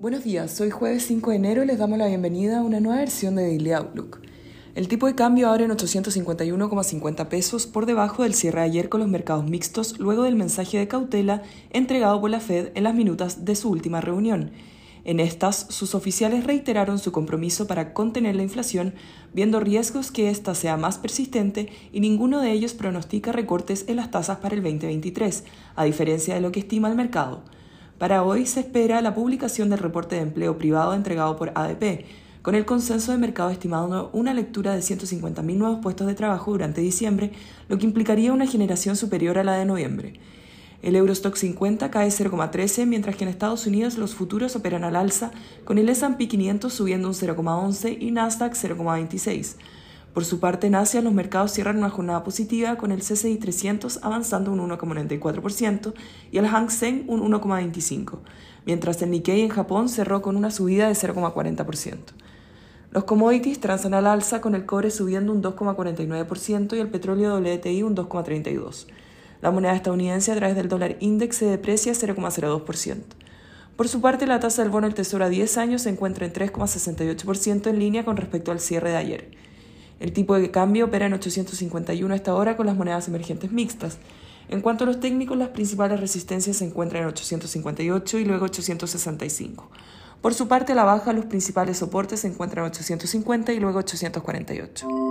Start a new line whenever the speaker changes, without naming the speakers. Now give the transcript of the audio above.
Buenos días, hoy jueves 5 de enero y les damos la bienvenida a una nueva versión de Daily Outlook. El tipo de cambio abre en 851,50 pesos por debajo del cierre de ayer con los mercados mixtos luego del mensaje de cautela entregado por la Fed en las minutas de su última reunión. En estas, sus oficiales reiteraron su compromiso para contener la inflación, viendo riesgos que ésta sea más persistente y ninguno de ellos pronostica recortes en las tasas para el 2023, a diferencia de lo que estima el mercado. Para hoy se espera la publicación del reporte de empleo privado entregado por ADP, con el consenso de mercado estimando una lectura de 150.000 nuevos puestos de trabajo durante diciembre, lo que implicaría una generación superior a la de noviembre. El Eurostock 50 cae 0,13, mientras que en Estados Unidos los futuros operan al alza, con el S&P 500 subiendo un 0,11 y Nasdaq 0,26. Por su parte, en Asia los mercados cierran una jornada positiva con el CCI 300 avanzando un 1,94% y el Hang Seng un 1,25%, mientras el Nikkei en Japón cerró con una subida de 0,40%. Los commodities transan al alza con el cobre subiendo un 2,49% y el petróleo WTI un 2,32%. La moneda estadounidense a través del dólar index se deprecia 0,02%. Por su parte, la tasa del bono del Tesoro a 10 años se encuentra en 3,68% en línea con respecto al cierre de ayer. El tipo de cambio opera en 851 hasta ahora con las monedas emergentes mixtas. En cuanto a los técnicos, las principales resistencias se encuentran en 858 y luego 865. Por su parte, a la baja, los principales soportes se encuentran en 850 y luego 848.